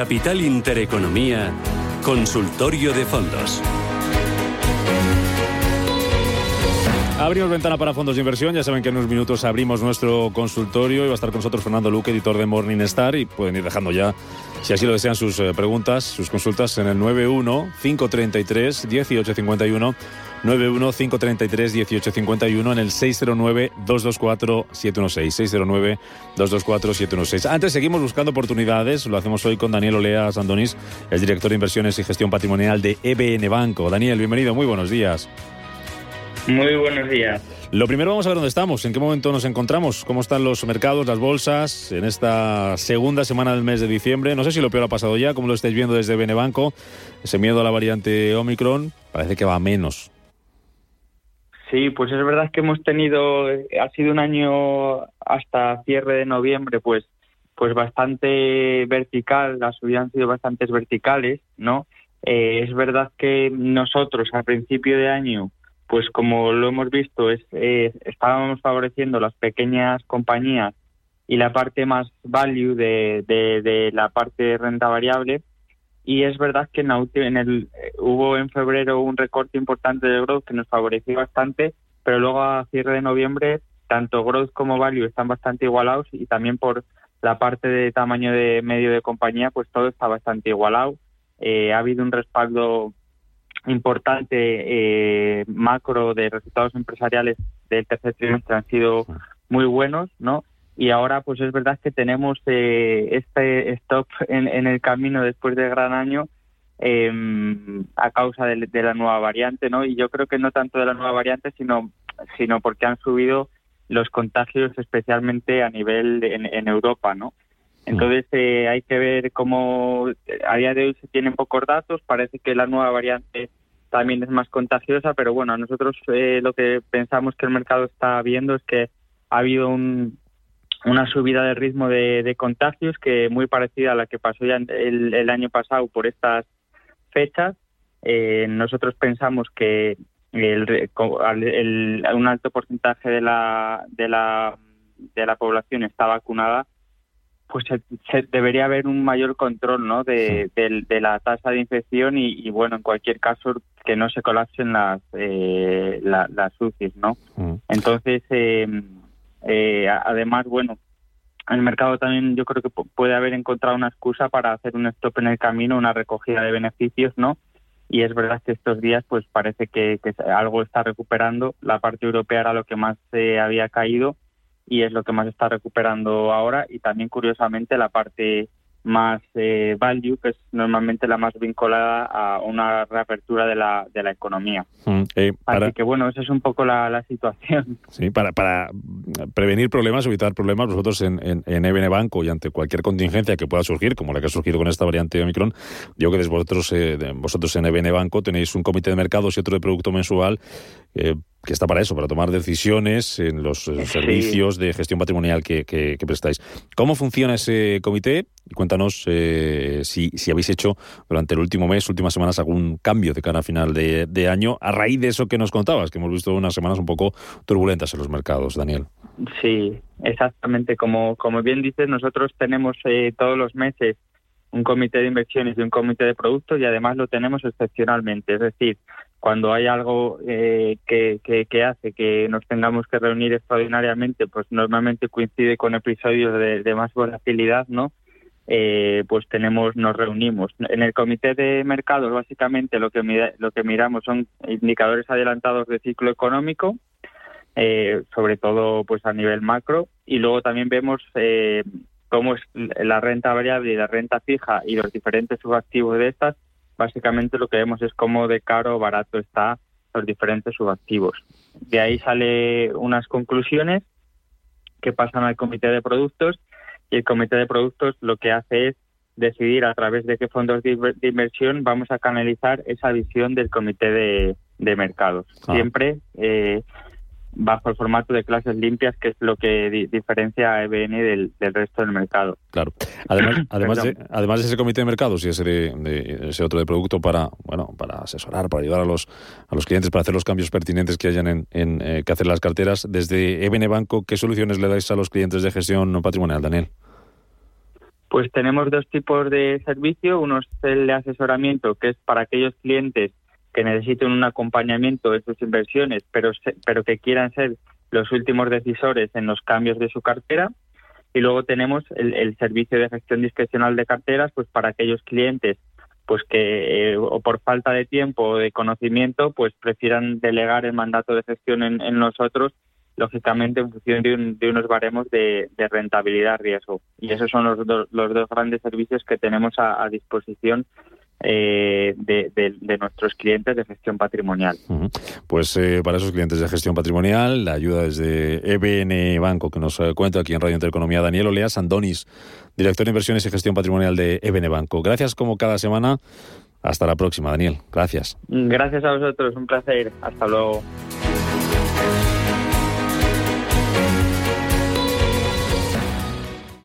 Capital Intereconomía, Consultorio de Fondos. Abrimos ventana para fondos de inversión. Ya saben que en unos minutos abrimos nuestro consultorio y va a estar con nosotros Fernando Luque, editor de Morningstar. Y pueden ir dejando ya, si así lo desean, sus eh, preguntas, sus consultas en el 91-533-1851. 91-533-1851 en el 609-224-716. 609-224-716. Antes seguimos buscando oportunidades. Lo hacemos hoy con Daniel Olea Sandonis, el director de inversiones y gestión patrimonial de EBN Banco. Daniel, bienvenido. Muy buenos días. Muy buenos días. Lo primero vamos a ver dónde estamos, en qué momento nos encontramos, cómo están los mercados, las bolsas en esta segunda semana del mes de diciembre. No sé si lo peor ha pasado ya, como lo estáis viendo desde Benebanco, ese miedo a la variante Omicron parece que va a menos. Sí, pues es verdad que hemos tenido, ha sido un año hasta cierre de noviembre, pues, pues bastante vertical, las subidas han sido bastante verticales, ¿no? Eh, es verdad que nosotros al principio de año pues como lo hemos visto, es, eh, estábamos favoreciendo las pequeñas compañías y la parte más value de, de, la parte de renta variable. Y es verdad que en, en el, eh, hubo en febrero un recorte importante de growth que nos favoreció bastante, pero luego a cierre de noviembre tanto growth como value están bastante igualados y también por la parte de tamaño de medio de compañía, pues todo está bastante igualado. Eh, ha habido un respaldo importante eh, macro de resultados empresariales del tercer trimestre han sido muy buenos, ¿no? Y ahora, pues es verdad que tenemos eh, este stop en, el camino después del gran año em, a causa de, la nueva variante, ¿no? Y yo creo que no tanto de la nueva variante, sino, sino porque han subido los contagios, especialmente a nivel en, Europa, ¿no? Entonces eh, hay que ver cómo a día de hoy se tienen pocos datos. Parece que la nueva variante también es más contagiosa, pero bueno, nosotros eh, lo que pensamos que el mercado está viendo es que ha habido una subida de ritmo de, contagios que muy parecida a la que pasó ya el, año pasado por estas fechas. Eh, nosotros pensamos que el, un alto porcentaje de la, de la, de la población está vacunada pues se, debería haber un mayor control ¿no? de, la tasa de infección y, bueno, en cualquier caso, que no se colapsen las, eh, las UCIs, ¿no? Mm. Entonces, eh, eh, además, bueno, el mercado también yo creo que puede haber encontrado una excusa para hacer un stop en el camino, una recogida de beneficios, ¿no? Y es verdad que estos días, pues parece que, que algo está recuperando. La parte europea era lo que más se había caído y es lo que más está recuperando ahora y también curiosamente la parte más eh, value, que es normalmente la más vinculada a una reapertura de la, de la economía. Mm, eh, Así que bueno, esa es un poco la, situación. Sí, para, para prevenir problemas, evitar problemas, nosotros en, en, en EBN Banco y ante cualquier contingencia que pueda surgir, como la que ha surgido con esta variante de Omicron, yo que vosotros, eh, vosotros en EBN Banco tenéis un comité de mercados y otro de producto mensual que está para eso, para tomar decisiones en los servicios de gestión patrimonial que, que, prestáis. ¿Cómo funciona ese comité? Cuéntanos eh, si, si, habéis hecho durante el último mes, últimas semanas, algún cambio de cara a final de, de, año a raíz de eso que nos contabas, que hemos visto unas semanas un poco turbulentas en los mercados, Daniel. Sí, exactamente. Como, como bien dices, nosotros tenemos eh, todos los meses un comité de inversiones y un comité de productos y además lo tenemos excepcionalmente. Es decir, cuando hay algo eh, que, que, hace que nos tengamos que reunir extraordinariamente, pues normalmente coincide con episodios de, más volatilidad, ¿no? Eh, pues tenemos, nos reunimos. En el comité de mercados, básicamente, lo que, lo que miramos son indicadores adelantados de ciclo económico, eh, sobre todo pues a nivel macro, y luego también vemos cómo es la renta variable y la renta fija y los diferentes subactivos de estas, básicamente lo que vemos es cómo de caro o barato está los diferentes subactivos. De ahí sale unas conclusiones que pasan al comité de productos y el comité de productos lo que hace es decidir a través de qué fondos de inversión vamos a canalizar esa visión del comité de, mercados. Ah. Siempre eh, bajo el formato de clases limpias, que es lo que diferencia a EBN del, resto del mercado. Claro. Además, además, de, además de ese comité de mercados y ese, de, ese otro de producto para bueno para asesorar, para ayudar a los a los clientes para hacer los cambios pertinentes que hayan en, en eh, que hacer las carteras, desde EBN Banco, ¿qué soluciones le dais a los clientes de gestión patrimonial, Daniel? Pues tenemos dos tipos de servicio. Uno es el de asesoramiento, que es para aquellos clientes que necesiten un acompañamiento de sus inversiones, pero, pero que quieran ser los últimos decisores en los cambios de su cartera. Y luego tenemos el, servicio de gestión discrecional de carteras, pues para aquellos clientes pues que eh, o por falta de tiempo o de conocimiento pues prefieran delegar el mandato de gestión en, nosotros lógicamente en función de, unos baremos de, rentabilidad riesgo y esos son los, los dos grandes servicios que tenemos a disposición eh, de, nuestros clientes de gestión patrimonial. Pues eh, para esos clientes de gestión patrimonial, la ayuda desde EBN Banco, que nos eh, cuenta aquí en Radio Intereconomía, Daniel Oleas Andonis, director de inversiones y gestión patrimonial de EBN Banco. Gracias como cada semana. Hasta la próxima, Daniel. Gracias. Gracias a vosotros, un placer. Hasta luego.